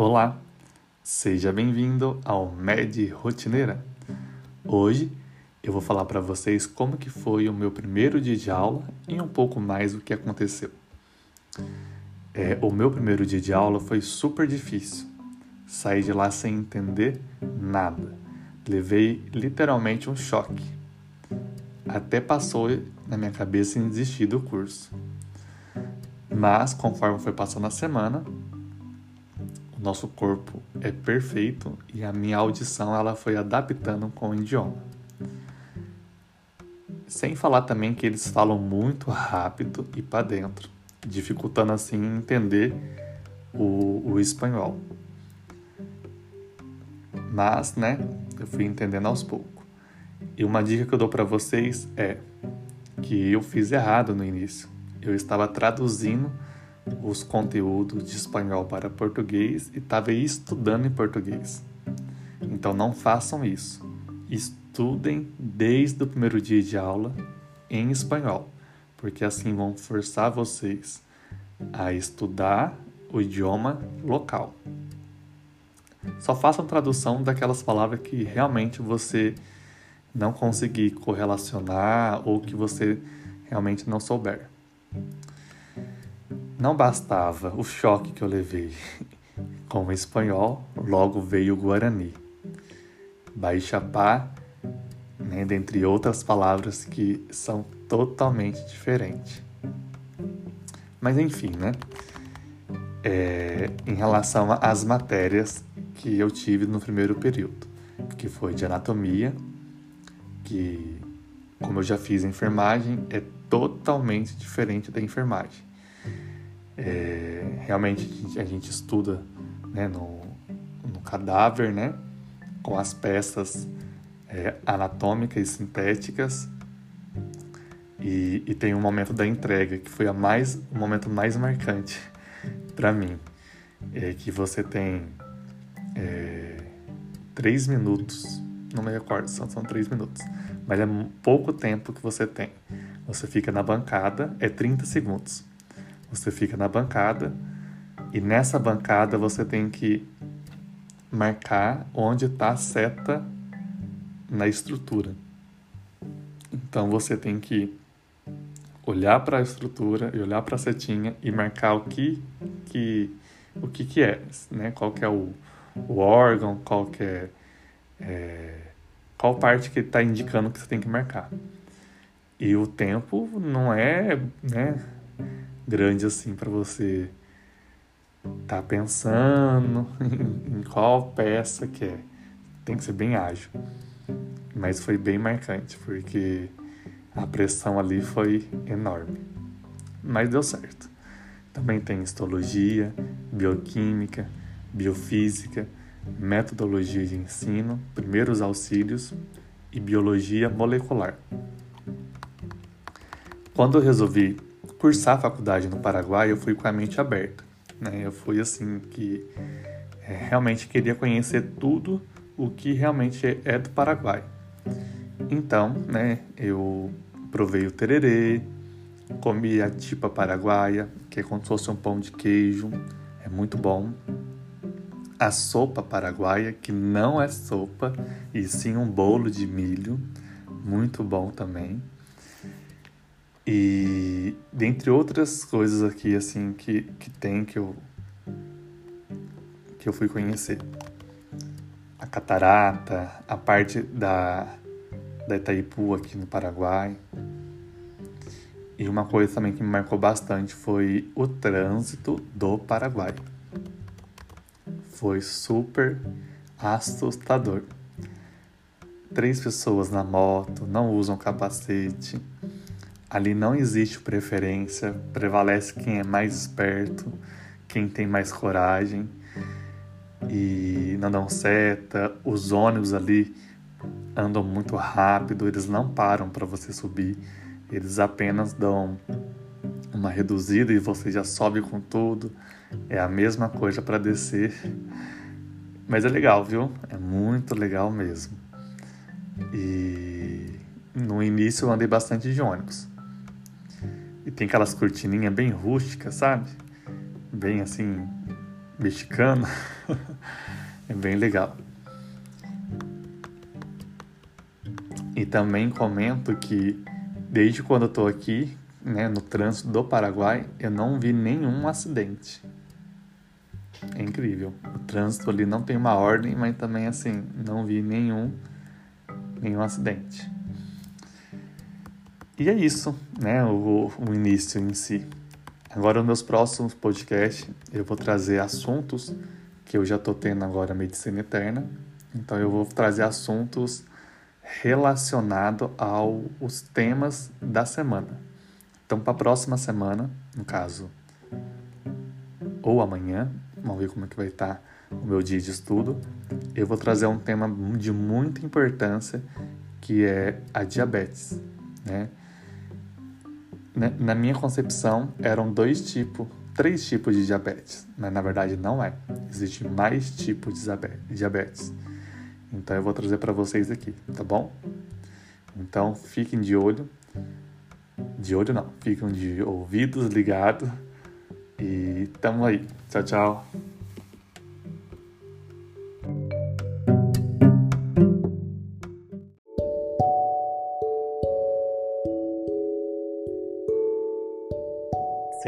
Olá, seja bem-vindo ao Med Rotineira. Hoje eu vou falar para vocês como que foi o meu primeiro dia de aula e um pouco mais o que aconteceu. É, o meu primeiro dia de aula foi super difícil. Saí de lá sem entender nada. Levei literalmente um choque. Até passou na minha cabeça em desistir do curso. Mas conforme foi passando a semana, o nosso corpo é perfeito e a minha audição ela foi adaptando com o idioma. Sem falar também que eles falam muito rápido e para dentro, dificultando assim entender o, o espanhol. Mas, né, eu fui entendendo aos poucos. E uma dica que eu dou para vocês é que eu fiz errado no início eu estava traduzindo os conteúdos de espanhol para português e estava estudando em português. Então não façam isso. Estudem desde o primeiro dia de aula em espanhol, porque assim vão forçar vocês a estudar o idioma local. Só façam tradução daquelas palavras que realmente você não conseguir correlacionar ou que você realmente não souber. Não bastava o choque que eu levei com o espanhol, logo veio o guarani. Baixapá, né, dentre outras palavras que são totalmente diferentes. Mas enfim, né? É, em relação às matérias que eu tive no primeiro período, que foi de anatomia, que, como eu já fiz enfermagem, é totalmente diferente da enfermagem. É, realmente a gente estuda né, no, no, cadáver, né, com as peças é, anatômicas e sintéticas. E, e, tem um momento da entrega que foi a mais, o momento mais marcante para mim, é que você tem é, três minutos, não me recordo, são, são três minutos, mas é pouco tempo que você tem você fica na bancada, é 30 segundos. Você fica na bancada e nessa bancada você tem que marcar onde está a seta na estrutura. Então você tem que olhar para a estrutura e olhar para a setinha e marcar o que que o que que é, né? Qual que é o, o órgão, qual que é, é qual parte que está indicando que você tem que marcar. E o tempo não é né, grande assim para você estar tá pensando em, qual peça que é. Tem que ser bem ágil. Mas foi bem marcante, porque a pressão ali foi enorme. Mas deu certo. Também tem histologia, bioquímica, biofísica, metodologia de ensino, primeiros auxílios e biologia molecular. Quando eu resolvi cursar a faculdade no Paraguai, eu fui com a mente aberta. Né? Eu fui assim que é, realmente queria conhecer tudo o que realmente é do Paraguai. Então, né, eu provei o tererê, comi a tipa paraguaia, que é como se fosse um pão de queijo, é muito bom. A sopa paraguaia, que não é sopa, e sim um bolo de milho, muito bom também. E dentre outras coisas aqui assim que, que tem que eu que eu fui conhecer. A catarata, a parte da da Itaipu aqui no Paraguai. E uma coisa também que me marcou bastante foi o trânsito do Paraguai. Foi super assustador. Três pessoas na moto, não usam capacete Ali não existe preferência, prevalece quem é mais esperto, quem tem mais coragem e não dão seta. Os ônibus ali andam muito rápido, eles não param para você subir, eles apenas dão uma reduzida e você já sobe com tudo. É a mesma coisa para descer. Mas é legal, viu? É muito legal mesmo. E no início eu andei bastante de ônibus. E tem aquelas cortininhas bem rústicas, sabe? Bem assim, mexicano. é bem legal. E também comento que desde quando eu tô aqui, né, no trânsito do Paraguai, eu não vi nenhum acidente. É incrível. O trânsito ali não tem uma ordem, mas também assim, não vi nenhum nenhum acidente. E é isso, né, o, o início em si. Agora, nos meus próximos podcasts, eu vou trazer assuntos que eu já estou tendo agora medicina eterna. Então, eu vou trazer assuntos relacionados aos temas da semana. Então, para a próxima semana, no caso, ou amanhã, vamos ver como é que vai estar o meu dia de estudo, eu vou trazer um tema de muita importância, que é a diabetes, né? Na minha concepção, eram dois tipos, três tipos de diabetes, mas na verdade não é. Existem mais tipos de diabetes. Então eu vou trazer para vocês aqui, tá bom? Então fiquem de olho. De olho não, fiquem de ouvidos ligados. E tamo aí. Tchau, tchau.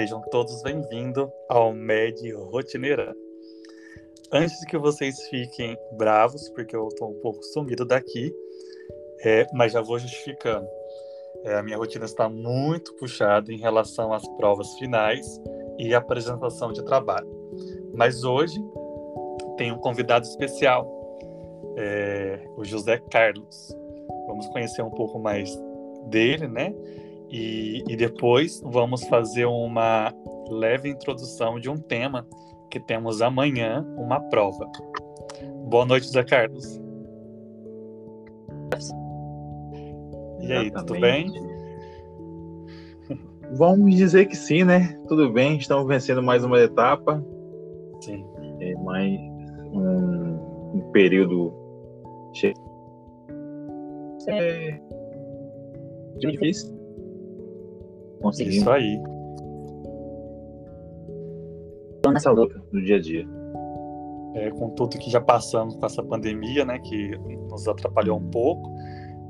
Sejam todos bem-vindos ao Med Rotineira. Antes que vocês fiquem bravos, porque eu estou um pouco sumido daqui, é, mas já vou justificando. É, a minha rotina está muito puxada em relação às provas finais e apresentação de trabalho. Mas hoje tem um convidado especial, é, o José Carlos. Vamos conhecer um pouco mais dele, né? E, e depois vamos fazer uma leve introdução de um tema que temos amanhã, uma prova. Boa noite, Zé Carlos. E aí, tudo bem? Vamos dizer que sim, né? Tudo bem, estamos vencendo mais uma etapa. Sim. É mais um, um período cheio. É difícil conseguir. Isso aí. Nessa luta do dia a dia. É, com tudo que já passamos com essa pandemia, né, que nos atrapalhou um pouco,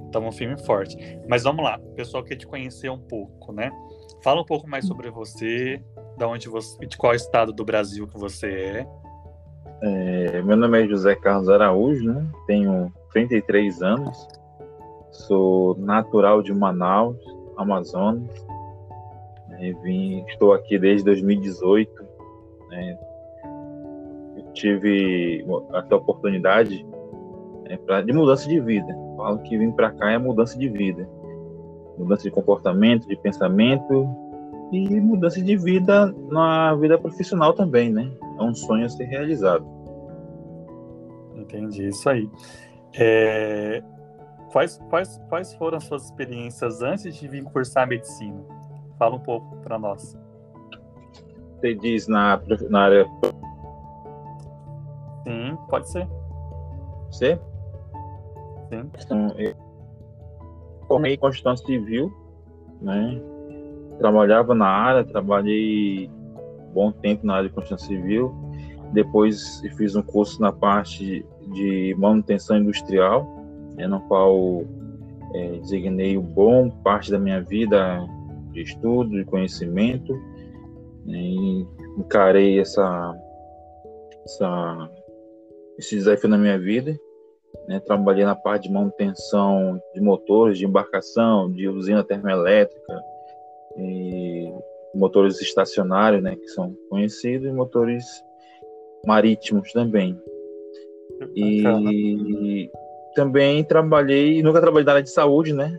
estamos firme e forte. Mas vamos lá, o pessoal quer te conhecer um pouco, né? Fala um pouco mais sobre você, da onde você, de qual estado do Brasil que você é. é meu nome é José Carlos Araújo, né? Tenho 33 anos, sou natural de Manaus, Amazonas. Né? Vim, estou aqui desde 2018. Né? tive essa oportunidade né, pra, de mudança de vida. Falo que vim para cá é mudança de vida, mudança de comportamento, de pensamento e mudança de vida na vida profissional também, né? É um sonho a ser realizado. Entendi isso aí. É... Quais, quais, quais foram as suas experiências antes de vir cursar medicina? Fala um pouco para nós. Você diz na, na área. Sim, pode ser. Você? Sim. Então, eu formei em Constituição Civil, né? Trabalhava na área, trabalhei bom tempo na área de Constituição Civil. Depois fiz um curso na parte de manutenção industrial, né, no qual é, designei um bom parte da minha vida de estudo, de conhecimento, né, e encarei essa, essa, esse desafio na minha vida. Né, trabalhei na parte de manutenção de motores, de embarcação, de usina termoelétrica, e motores estacionários, né, que são conhecidos, e motores marítimos também. E também trabalhei, nunca trabalhei na área de saúde, né?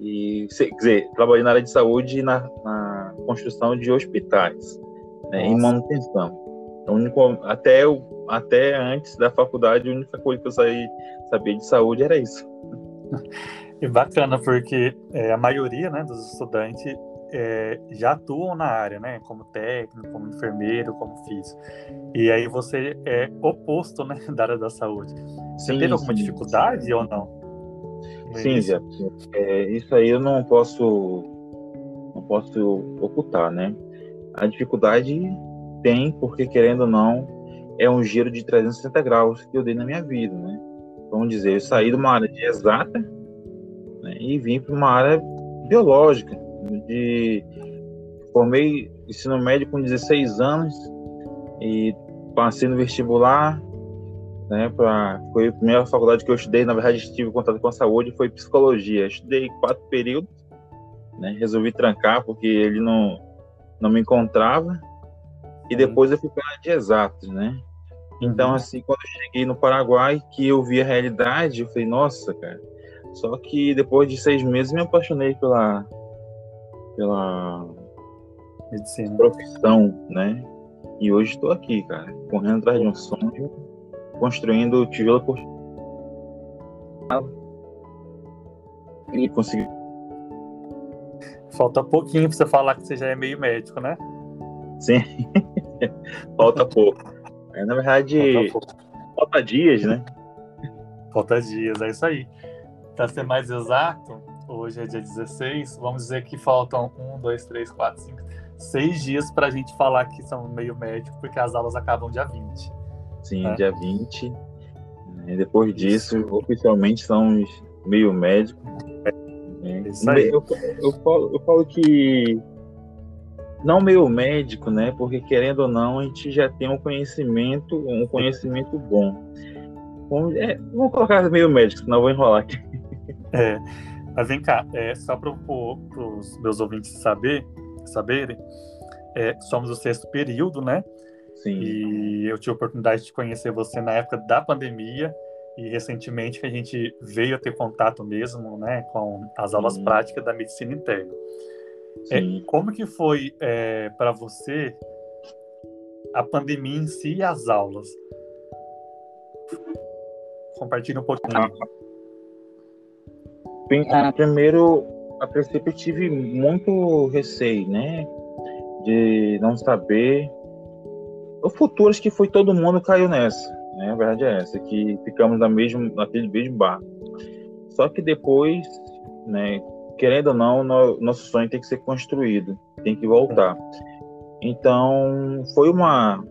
E, quer dizer, trabalhei na área de saúde na, na construção de hospitais, né, em manutenção. Único, até, até antes da faculdade, a única coisa que eu saí, sabia de saúde era isso. E bacana, porque é, a maioria né, dos estudantes é, já atuam na área, né? Como técnico, como enfermeiro, como físico. E aí você é oposto, né, da área da saúde. Você sim, teve alguma sim, dificuldade sim. ou não? Sim, já. É, isso aí eu não posso não posso ocultar, né? A dificuldade tem, porque querendo ou não, é um giro de 360 graus que eu dei na minha vida, né? Vamos dizer, eu saí de uma área de exata né, e vim para uma área biológica. De, formei ensino médio com 16 anos e passei no vestibular, né, pra, foi a primeira faculdade que eu estudei, na verdade tive contato com a saúde, foi psicologia. Estudei quatro períodos, né, resolvi trancar porque ele não, não me encontrava, e depois eu fui para de exatos, né. Então, uhum. assim, quando eu cheguei no Paraguai, que eu vi a realidade, eu falei, nossa, cara. Só que depois de seis meses me apaixonei pela, pela medicina, profissão, né? E hoje estou aqui, cara, correndo atrás de um sonho, construindo tijolo por e consegui. Falta pouquinho para você falar que você já é meio médico, né? Sim, falta pouco. É, na verdade, falta, falta dias, né? Falta dias, é isso aí. Para ser mais exato, hoje é dia 16, vamos dizer que faltam um, dois, três, quatro, cinco, seis dias para a gente falar que são meio médico, porque as aulas acabam dia 20. Sim, né? dia 20. E depois disso, Isso. oficialmente somos meio médico. É, aí. Eu, eu, falo, eu falo que não meio médico, né? Porque querendo ou não, a gente já tem um conhecimento, um conhecimento bom. Vamos, é, vamos colocar meio médico, senão eu vou enrolar aqui. É, mas vem cá, é, só para os meus ouvintes saber, saberem, é, somos o sexto período, né? Sim. E eu tive a oportunidade de conhecer você na época da pandemia e recentemente que a gente veio a ter contato mesmo, né, com as aulas Sim. práticas da medicina interna. É, como que foi é, para você a pandemia em si e as aulas? Compartilhe um pouquinho. Ah, primeiro, a princípio, tive muito receio, né? De não saber. O futuro, acho que foi todo mundo caiu nessa. Né? A verdade é essa, que ficamos na mesmo, naquele mesmo bar. Só que depois, né, querendo ou não, no, nosso sonho tem que ser construído, tem que voltar. Então, foi uma.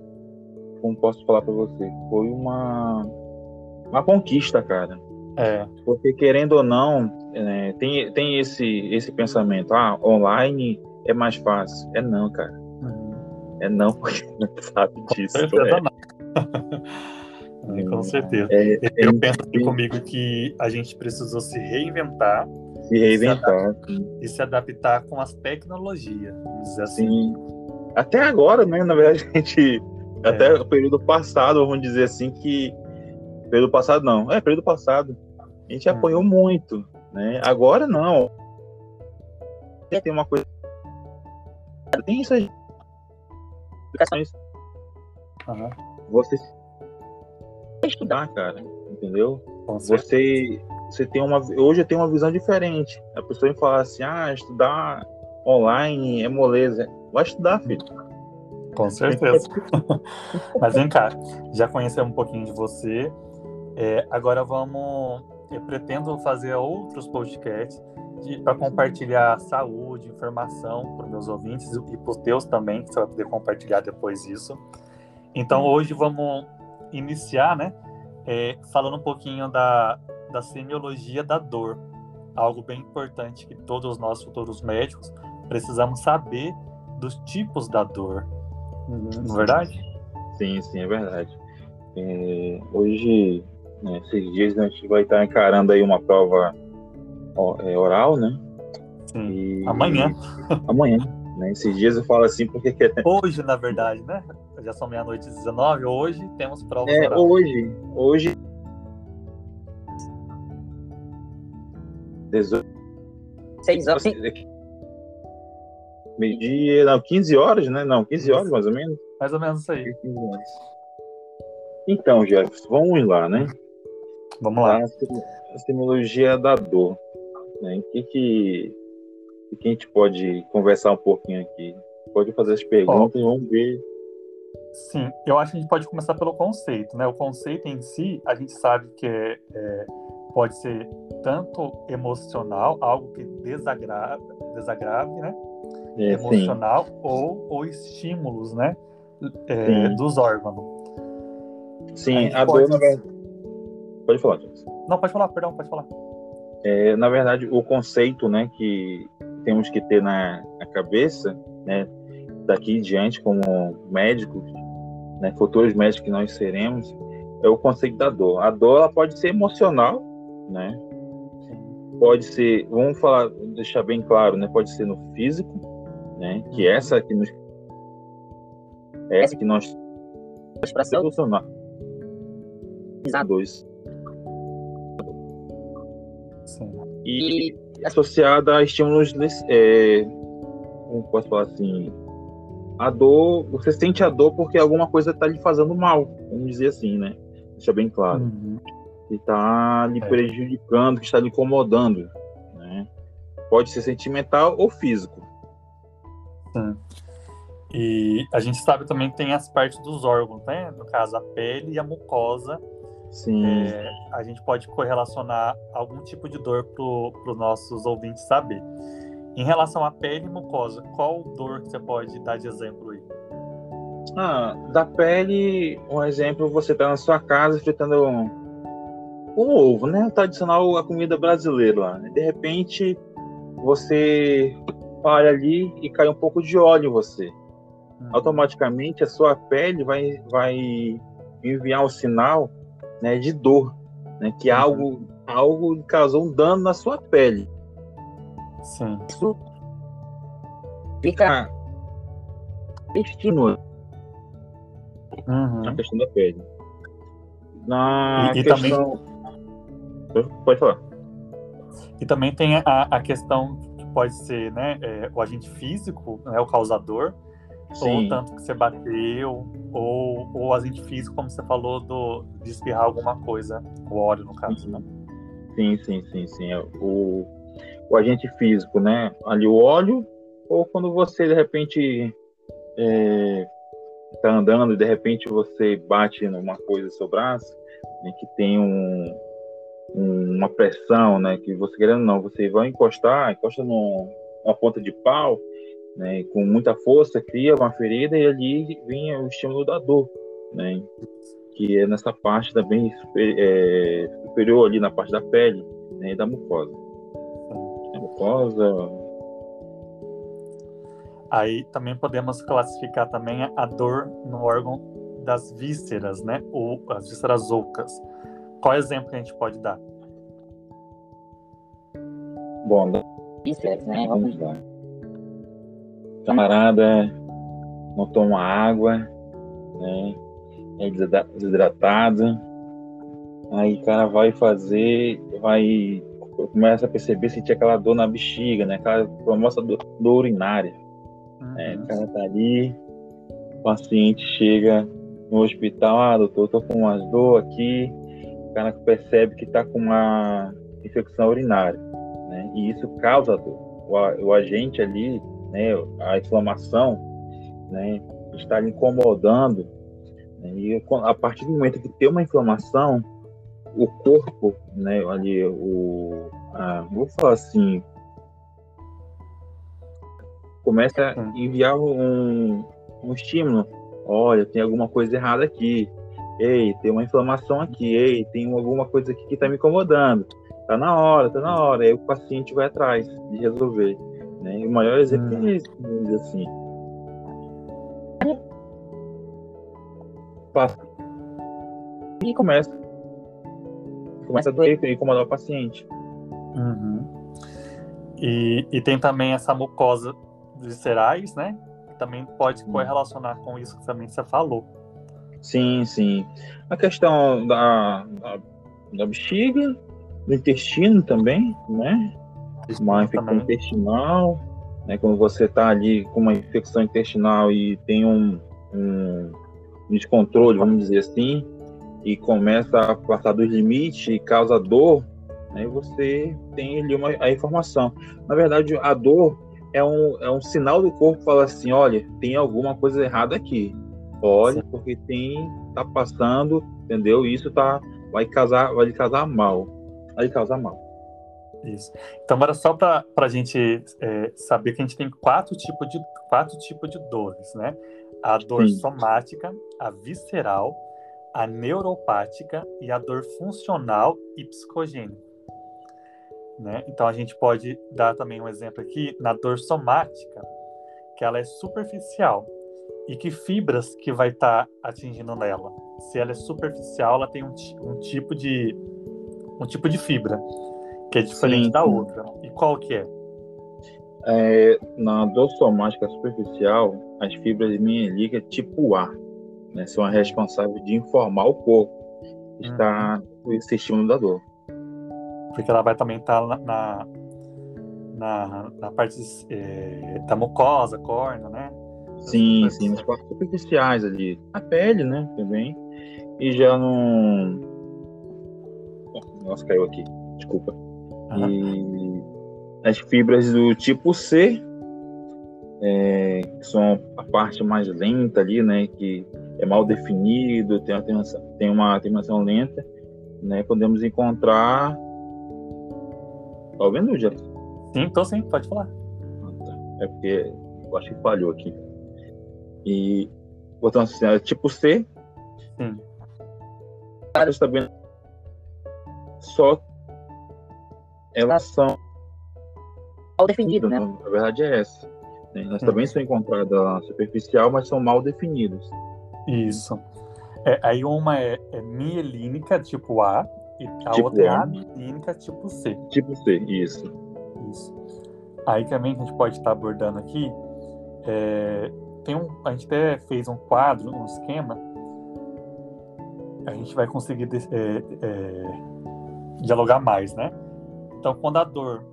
Como posso falar para você? Foi uma. Uma conquista, cara é. Porque querendo ou não, é, tem, tem esse, esse pensamento, ah, online é mais fácil. É não, cara. É não, porque não sabe disso. Com certeza não. É, com certeza. É, Eu é, penso aqui comigo que a gente precisou se reinventar. Se reinventar. Se e se adaptar com as tecnologias. Vamos dizer assim. Sim. Até agora, né? Na verdade, a gente. É. Até o período passado, vamos dizer assim, que Período passado não. É, período passado. A gente hum. apanhou muito, né? Agora não. Tem uma coisa. Tem isso aí. Explicações. Uhum. Você estudar, cara, entendeu? Você, você tem uma. Hoje eu tenho uma visão diferente. A pessoa me fala assim: ah, estudar online é moleza. Vai estudar, filho. Com certeza. Mas vem cá, já conhecemos um pouquinho de você. É, agora vamos. Eu pretendo fazer outros podcasts para compartilhar saúde, informação para os meus ouvintes e para os teus também, que você vai poder compartilhar depois isso. Então hoje vamos iniciar, né? É, falando um pouquinho da, da semiologia da dor, algo bem importante que todos nós futuros médicos precisamos saber dos tipos da dor, não é verdade? Sim, sim, é verdade. É, hoje né? Esses dias a gente vai estar encarando aí uma prova é, oral, né? Sim. E... Amanhã. Amanhã. Né? Esses dias eu falo assim porque. Hoje, na verdade, né? Já são meia-noite e 19. Hoje temos prova é, oral. Hoje. Hoje. 18. 6 horas. Meio-dia, não, 15 horas, né? Não, 15 horas mais ou menos. Mais ou menos isso aí. Então, Jefferson, vamos lá, né? Vamos lá. A semiologia da dor. Né? O que, que, que a gente pode conversar um pouquinho aqui? Pode fazer as perguntas e vamos ver. Sim, eu acho que a gente pode começar pelo conceito, né? O conceito em si, a gente sabe que é, é pode ser tanto emocional, algo que desagrave, desagrave né? É, emocional, ou, ou estímulos, né? é, dos órgãos. Sim, a, a dor, na verdade. Pode falar, James. Não, pode falar, perdão, pode falar. É, na verdade, o conceito né, que temos que ter na, na cabeça, né, daqui em diante, como médicos, né, futuros médicos que nós seremos, é o conceito da dor. A dor ela pode ser emocional, né? Pode ser, vamos falar, deixar bem claro, né? Pode ser no físico, né? Que uhum. essa que nos essa que nós para solucionar dois e associada a estímulos é, como posso falar assim a dor você sente a dor porque alguma coisa está lhe fazendo mal vamos dizer assim né deixa bem claro uhum. que está lhe é. prejudicando que está lhe incomodando né pode ser sentimental ou físico Sim. E a gente sabe também que tem as partes dos órgãos, né? No caso, a pele e a mucosa. Sim. É, a gente pode correlacionar algum tipo de dor para os nossos ouvintes saber. Em relação à pele e mucosa, qual dor que você pode dar de exemplo aí? Ah, da pele, um exemplo, você está na sua casa fritando um, um ovo, né? Tradicional a comida brasileira lá. Né? De repente, você para ali e cai um pouco de óleo em você automaticamente a sua pele vai, vai enviar um sinal né, de dor, né, que uhum. algo, algo causou um dano na sua pele. Sim. Isso fica estímulo uhum. na questão da pele. Na e, questão. também... Pode falar. E também tem a, a questão que pode ser né, é, o agente físico, né, o causador, Sim. ou tanto que você bateu, ou, ou agente físico, como você falou, do, de espirrar alguma coisa, o óleo, no caso, né? Sim, sim, sim, sim. É, o, o agente físico, né? Ali o óleo, ou quando você, de repente, é, tá andando e de repente você bate numa coisa no seu braço, né, que tem um, um, uma pressão, né? Que você querendo ou não, você vai encostar, encosta numa ponta de pau, né, com muita força, cria uma ferida e ali vinha o estímulo da dor, né, que é nessa parte também super, é, superior ali na parte da pele né, e da mucosa. A mucosa. Aí também podemos classificar também a dor no órgão das vísceras, né, ou as vísceras ocas. Qual exemplo que a gente pode dar? Bom, vísceras, né? Vamos lá camarada não toma água, né? É desidratado. Aí o cara vai fazer, vai começa a perceber sentir aquela dor na bexiga, né? Aquela famosa dor, dor urinária. Uhum. É, o cara tá ali, o paciente chega no hospital, ah, doutor, tô com umas dor aqui. O cara percebe que tá com uma infecção urinária, né? E isso causa dor. O, o agente ali né, a inflamação, né, está incomodando. Né, e a partir do momento que tem uma inflamação, o corpo, né, ali, o, vou falar assim, começa a enviar um, um estímulo. Olha, tem alguma coisa errada aqui. Ei, tem uma inflamação aqui. Ei, tem alguma coisa aqui que está me incomodando. Tá na hora, tá na hora. Aí o paciente vai atrás de resolver. Né? E o maior exemplo hum. é esse, vamos dizer assim. Passa. E começa. Começa a doer e incomodar o paciente. Uhum. E, e tem também essa mucosa viscerais, né? Que também pode correlacionar com isso que também você falou. Sim, sim. A questão da, da, da bexiga, do intestino também, né? Uma infecção intestinal, né, quando você está ali com uma infecção intestinal e tem um, um, descontrole, vamos dizer assim, e começa a passar dos limites e causa dor, né, você tem ali uma, a informação. Na verdade, a dor é um, é um sinal do corpo que fala assim, olha, tem alguma coisa errada aqui. Olha, Sim. porque tem, tá passando, entendeu? Isso tá, vai casar, vai lhe casar mal. Vai lhe causar mal. Isso. Então, era só para a gente é, saber que a gente tem quatro tipos de quatro tipos de dores, né? A dor Sim. somática, a visceral, a neuropática e a dor funcional e psicogênica. Né? Então a gente pode dar também um exemplo aqui na dor somática, que ela é superficial e que fibras que vai estar atingindo nela. Se ela é superficial, ela tem um, um tipo de um tipo de fibra que é diferente Sim, da outra. E qual que é? É, na dor somática superficial, as fibras mielíticas tipo A né, são as responsáveis de informar o corpo que está Uhum. esse estímulo da dor. Porque ela vai também estar na, na, na, na parte eh, da mucosa, córnea, né? Sim, sim, nas partes superficiais ali. A pele, né, também. E já no... Nossa, caiu aqui. Desculpa. E as fibras do tipo C, é, que são a parte mais lenta ali, né? Que é mal definido, tem uma terminação, tem uma terminação lenta, né? Podemos encontrar. Tá ouvindo, Jefferson? Sim, tô sim, pode falar. Ah, tá. É porque eu acho que falhou aqui. E botando assim, é tipo C. Sim. Também. Só elas são mal definido, né? Na verdade é essa. né? Elas Sim. também são encontradas na superficial, mas são mal definidas. Isso. É, aí uma é, é mielínica, tipo A, e a Tipo outra é A. amielínica, tipo C. Tipo C, isso. Isso. Aí também que a gente pode estar abordando aqui, é, tem um, a gente até fez um quadro, um esquema, a gente vai conseguir é, é, dialogar mais, né? Então, quando a dor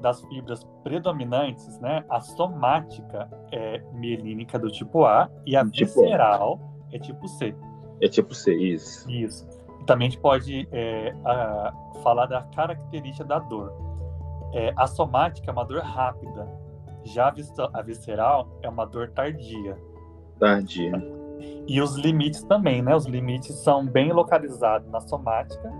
das fibras predominantes, né, a somática é mielínica do tipo A e a Tipo A. visceral é tipo C. É tipo C, isso. Isso. Também a gente pode é, a- falar da característica da dor. É, a somática é uma dor rápida, já a, a visceral é uma dor tardia. Tardia. E os limites também, né? Os limites são bem localizados na somática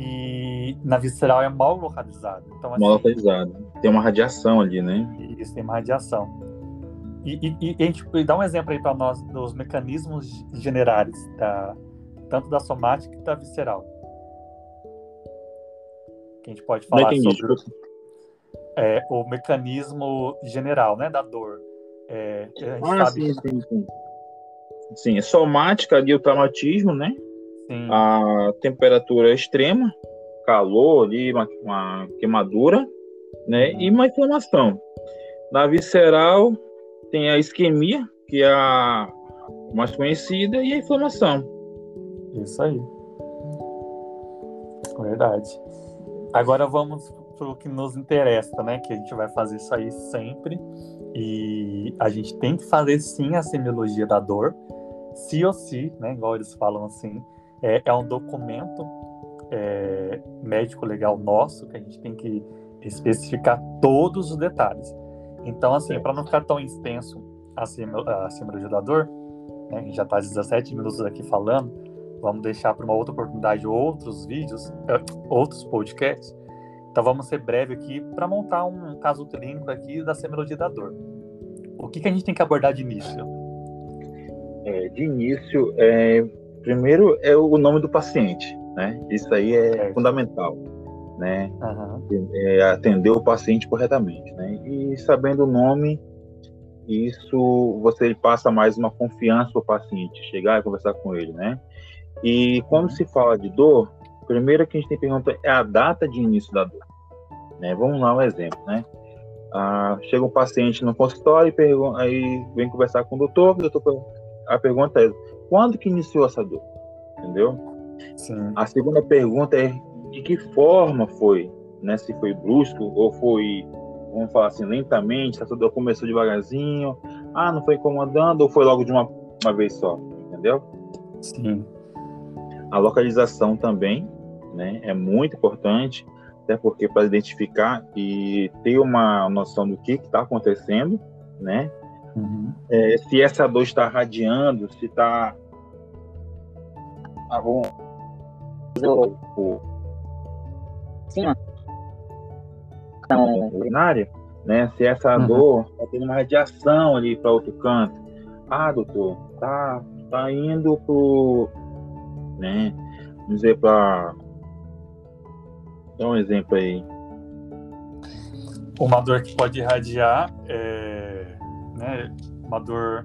e na visceral é mal localizado. Então, assim, Mal localizada. Tem uma radiação ali, né? isso tem uma radiação. E, e- e a gente dá um exemplo aí para nós dos mecanismos generais, da, tanto da somática e da visceral. Que a gente pode falar sobre é, o mecanismo general, né, da dor. É, a gente Ah, sabe sim, sim, sim. Sim, é somática ali o traumatismo, né? Sim, A temperatura extrema, calor ali, uma, uma queimadura, né? E uma inflamação. Na visceral tem a isquemia, que é a mais conhecida, e a inflamação. isso aí. Verdade. Agora vamos para o que nos interessa, né? Que a gente vai fazer isso aí sempre. E a gente tem que fazer sim a semiologia da dor, se ou se, né? Igual eles falam assim. É, é um documento é, médico legal nosso que a gente tem que especificar todos os detalhes. Então, assim, para não ficar tão extenso a, semi- a semiologia da dor, né? A gente já está 17 minutos aqui falando. Vamos deixar para uma outra oportunidade outros vídeos, eh, outros podcasts. Então vamos ser breve aqui para montar um caso clínico aqui da dor. O que, que a gente tem que abordar de início? É, de início, é, primeiro é o nome do paciente, né? Isso aí é Certo. fundamental, né? Aham, É, atender o paciente corretamente, né? E sabendo o nome, isso você passa mais uma confiança para o paciente, chegar e conversar com ele, né? E quando se fala de dor, primeiro que a gente tem que perguntar é a data de início da dor, né? Vamos lá um exemplo, né? Ah, chega um paciente no consultório e pergun- aí vem conversar com o doutor, o doutor per- a pergunta é quando que iniciou essa dor, entendeu? sim, A segunda pergunta é de que forma foi, né? Se foi brusco ou foi, vamos falar assim, lentamente, se a dor começou devagarzinho, ah, não foi incomodando ou foi logo de uma, uma vez só, entendeu? sim, A localização também, né? É muito importante, até porque para identificar e ter uma noção do que está acontecendo, né? Uhum, É, se essa dor está radiando, se está ah, o- cima. Então, urinária, né? Se essa Uhum. dor está tendo uma radiação ali para outro canto, Ah, doutor, tá, tá indo pro. Né? Vamos dizer pra. Dá um exemplo aí. Uma dor que pode irradiar é. Né, uma dor.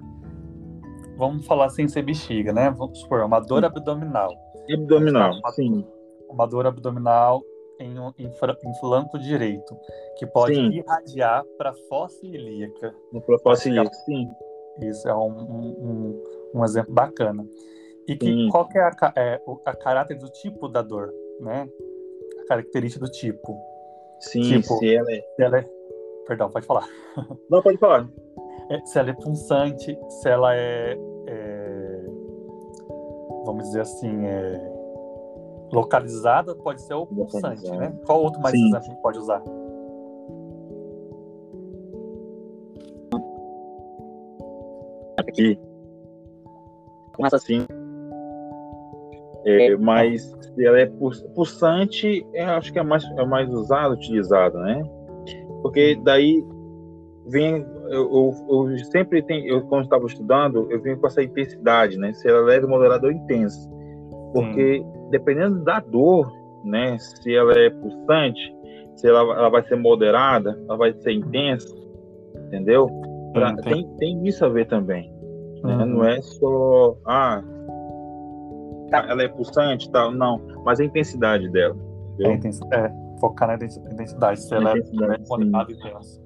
Vamos falar sem ser bexiga, né? Vamos supor, uma dor abdominal. Abdominal, Uma- sim. Uma dor abdominal em, um- em, em flanco direito, que pode Sim. irradiar para fossa ilíaca. No propósito ilíaco, sim. Isso é um, um, um- exemplo bacana. E que, Sim. qual que é a, é, o a caráter do tipo da dor, né? A característica do tipo. Sim, Tipo- se ela é. Se ela é... Perdão, pode falar. Não, pode falar. É, se ela é punçante, se ela é, é, vamos dizer assim, é, localizada, pode ser o pulsante, né? Qual outro mais Sim. gente pode usar? Aqui, Começa assim. sim. É, mas se ela é pul- pulsante, eu acho que é mais, é mais usado, utilizado, né? Porque daí vem, eu, eu, eu sempre tenho, eu quando estava estudando, eu venho com essa intensidade, né? Se ela é leve, moderada ou intensa. Porque dependendo da dor, né? Se ela é pulsante, se ela, ela vai ser moderada, ela vai ser intensa, entendeu? Pra- Sim, tem, tem isso a ver também. né? Uhum. Não é só, ah, ela é pulsante tal, não, mas a intensidade dela. É, entendeu? intensi- é, focar na identidade, se ela é Intensidade, moderada e densa.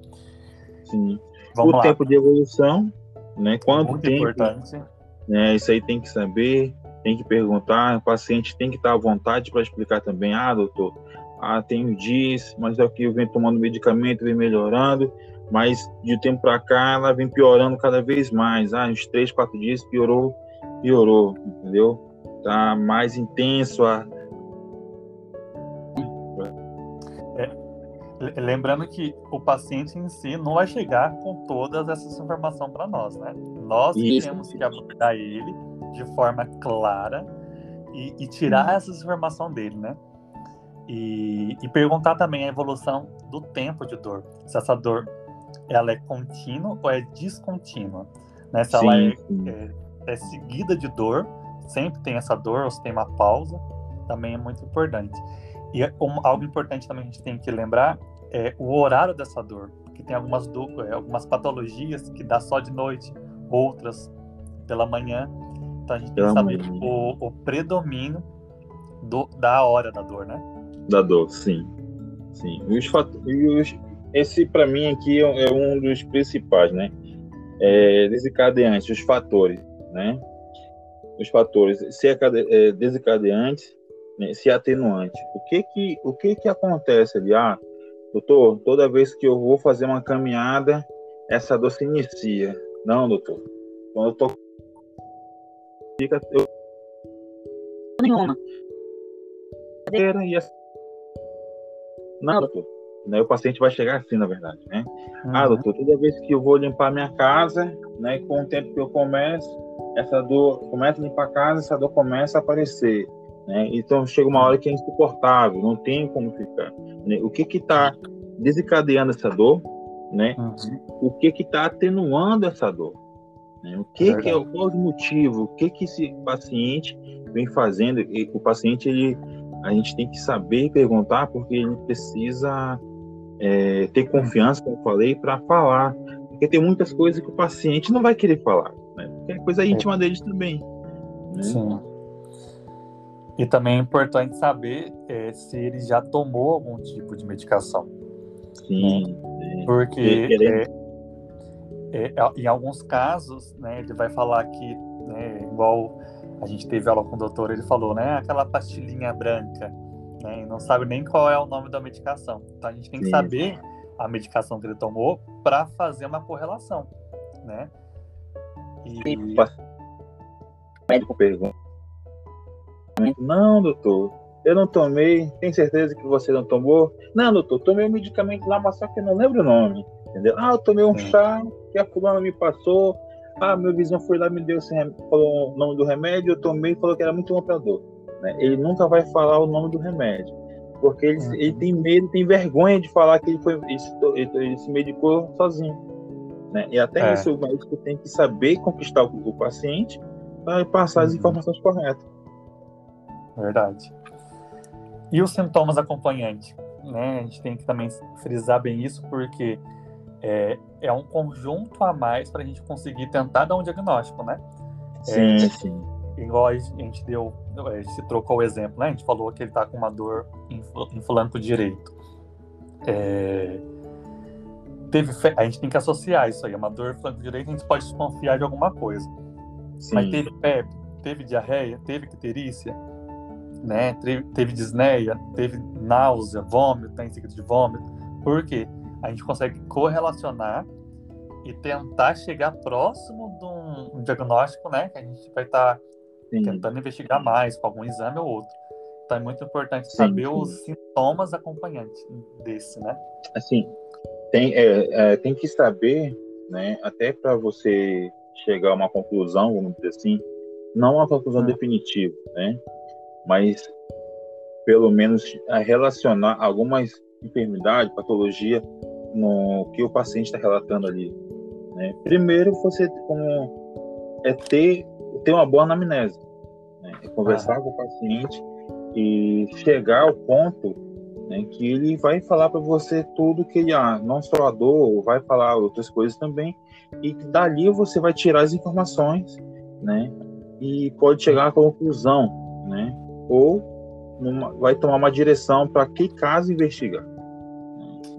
Sim. Vamos o lá. tempo de evolução, né? Quanto Muito tempo, importante. né? Isso aí tem que saber, tem que perguntar, o paciente tem que estar à vontade para explicar também, ah, doutor, ah, tenho dias, mas é o que eu venho tomando medicamento, vem melhorando, mas de tempo para cá ela vem piorando cada vez mais. Ah, uns três, quatro dias piorou, piorou, entendeu? Tá mais intenso a, Lembrando que o paciente em si não vai chegar com todas essas informações para nós, né? Nós Isso. temos que abordar ele de forma clara e, e tirar essas informações dele, né? E, e perguntar também a evolução do tempo de dor. Se essa dor ela é contínua ou é descontínua, né? Se ela é, sim. é, é seguida de dor, sempre tem essa dor ou se tem uma pausa, também é muito importante. E é um- algo importante também que a gente tem que lembrar é o horário dessa dor, porque tem algumas, do- é, algumas patologias que dá só de noite, outras pela manhã. Então a gente tem que saber o, o predomínio do- da hora da dor, né? da dor, sim. Sim. Os e os- esse, para mim, aqui é é um dos principais, né? É, desencadeantes, os fatores, né? Os fatores, se é, desencadeante, né? se é atenuante. O que que, o que que acontece ali? Ah, doutor, toda vez que eu vou fazer uma caminhada, essa dor se inicia. Não, doutor. Quando eu tô... Fica, eu Nenhuma. e essa... Não, doutor. Né, o paciente vai chegar assim, na verdade, né? Ah, Uhum. doutor, toda vez que eu vou limpar minha casa, né, com o tempo que eu começo, essa dor, começa a limpar a casa, essa dor começa a aparecer, né? Então chega uma hora que é insuportável, não tem como ficar. né? O que que está desencadeando essa dor, né? Uhum. O que que está atenuando essa dor? né? O que que é o qual motivo? O que que esse paciente vem fazendo? E o paciente ele a gente tem que saber perguntar porque ele precisa é, ter confiança, como eu falei, para falar. Porque tem muitas coisas que o paciente não vai querer falar, né? Porque é coisa íntima deles também. Né? Sim. E também é importante saber é, se ele já tomou algum tipo de medicação. Sim. Porque E querendo- é, é, em alguns casos, né, ele vai falar que, né, igual a gente teve aula com o doutor, ele falou, né, aquela pastilhinha branca, né, e não sabe nem qual é o nome da medicação. Então a gente tem que Sim. saber a medicação que ele tomou para fazer uma correlação, né? E, O médico pergunta. Não, doutor, eu não tomei. Tem certeza que você não tomou? Não, doutor, tomei um medicamento lá, mas só que eu não lembro o nome. Entendeu? Ah, eu tomei um chá que a fulana me passou. Ah, meu vizinho foi lá me deu esse rem- falou o nome do remédio, eu tomei e falou que era muito bom pra dor. Né? Ele nunca vai falar o nome do remédio. Porque ele, Uhum. ele tem medo, tem vergonha de falar que ele, foi, ele, se, ele- ele se medicou sozinho. Né? E até É. isso o médico tem que saber conquistar o, o paciente para passar as Uhum. informações corretas. Verdade. E os sintomas acompanhantes? Né? A gente tem que também frisar bem isso, porque é, é um conjunto a mais para a gente conseguir tentar dar um diagnóstico, né? Sim, É. sim. Igual a gente deu, a gente trocou o exemplo, né? A gente falou que ele está com uma dor flanco direito. É, teve, fe- a gente tem que associar isso aí, uma dor em flanco direito, a gente pode desconfiar de alguma coisa. sim. Mas teve febre, teve diarreia, teve icterícia, né? Teve, teve disneia, teve náusea, vômito, tem seguida de vômito. Por quê? A gente consegue correlacionar e tentar chegar próximo de um, um diagnóstico, né? Que a gente vai estar sim. tentando investigar mais com algum exame ou outro. Então é muito importante Sim, saber sim. os sintomas acompanhantes desse, né? assim, tem, é, é, tem que saber, né, até para você chegar a uma conclusão, vamos dizer assim, não uma conclusão Hum. definitiva, né, mas pelo menos relacionar algumas enfermidades, patologia no que o paciente está relatando ali. Né? Primeiro, você como é ter ter uma boa anamnese, né? é conversar com o paciente e chegar ao ponto né, que ele vai falar para você tudo que ele, ah, não só a dor, vai falar outras coisas também, e dali você vai tirar as informações, né, e pode chegar à conclusão, né, ou numa- vai tomar uma direção para que caso investigar.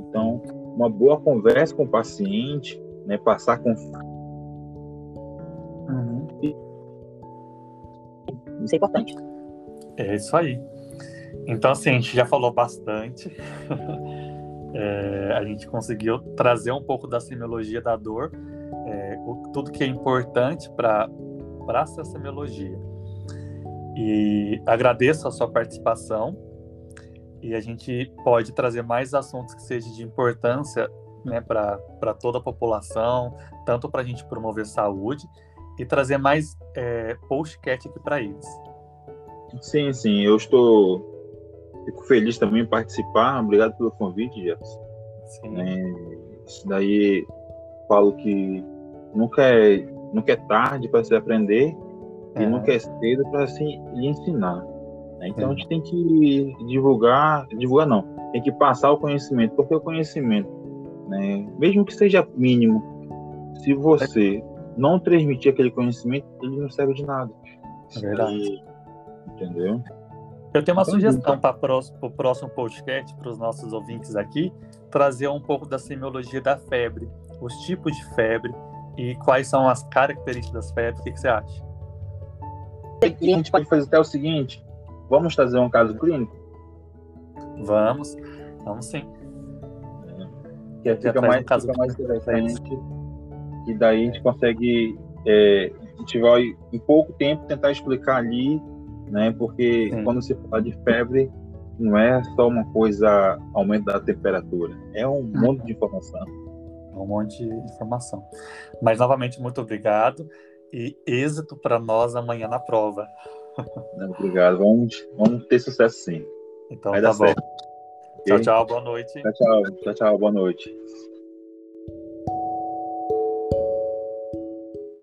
Então, uma boa conversa com o paciente, né, passar com Isso é importante. É isso aí. Então, assim, a gente já falou bastante. É, a gente conseguiu trazer um pouco da semiologia da dor, é, o- tudo que é importante para essa semiologia. E agradeço a sua participação. E a gente pode trazer mais assuntos que sejam de importância né, para toda a população, tanto para a gente promover saúde e trazer mais é, aqui para eles. Sim, sim, eu estou. Fico feliz também em participar. Obrigado pelo convite, Jefferson. Sim. né? Isso daí falo que nunca é, nunca é tarde para se aprender É. nunca é cedo para lhe ensinar. né? Então É. a gente tem que divulgar, divulgar não, tem que passar o conhecimento, porque o conhecimento, né, mesmo que seja mínimo, se você não transmitir aquele conhecimento, ele não serve de nada. É verdade. E- entendeu? Eu tenho uma Então, sugestão para o próximo podcast, para os nossos ouvintes aqui, trazer um pouco da semiologia da febre, os tipos de febre e quais são as características das febres. O que, que você acha? A gente pode fazer até o seguinte: vamos trazer um caso clínico, Vamos, vamos sim. que aí Já fica mais, um caso fica mais interessante. E daí a gente consegue, é, a gente vai em pouco tempo tentar explicar ali, né? Porque Sim. quando você fala de febre, não é só uma coisa aumento da temperatura, é um monte de informação. É um monte de informação. Mas, novamente, muito obrigado e êxito para nós amanhã na prova. Obrigado, vamos, vamos ter sucesso sim. Então, Vai tá bom. certo. Tchau, tchau. Boa noite. Tchau, tchau, tchau, tchau, boa noite.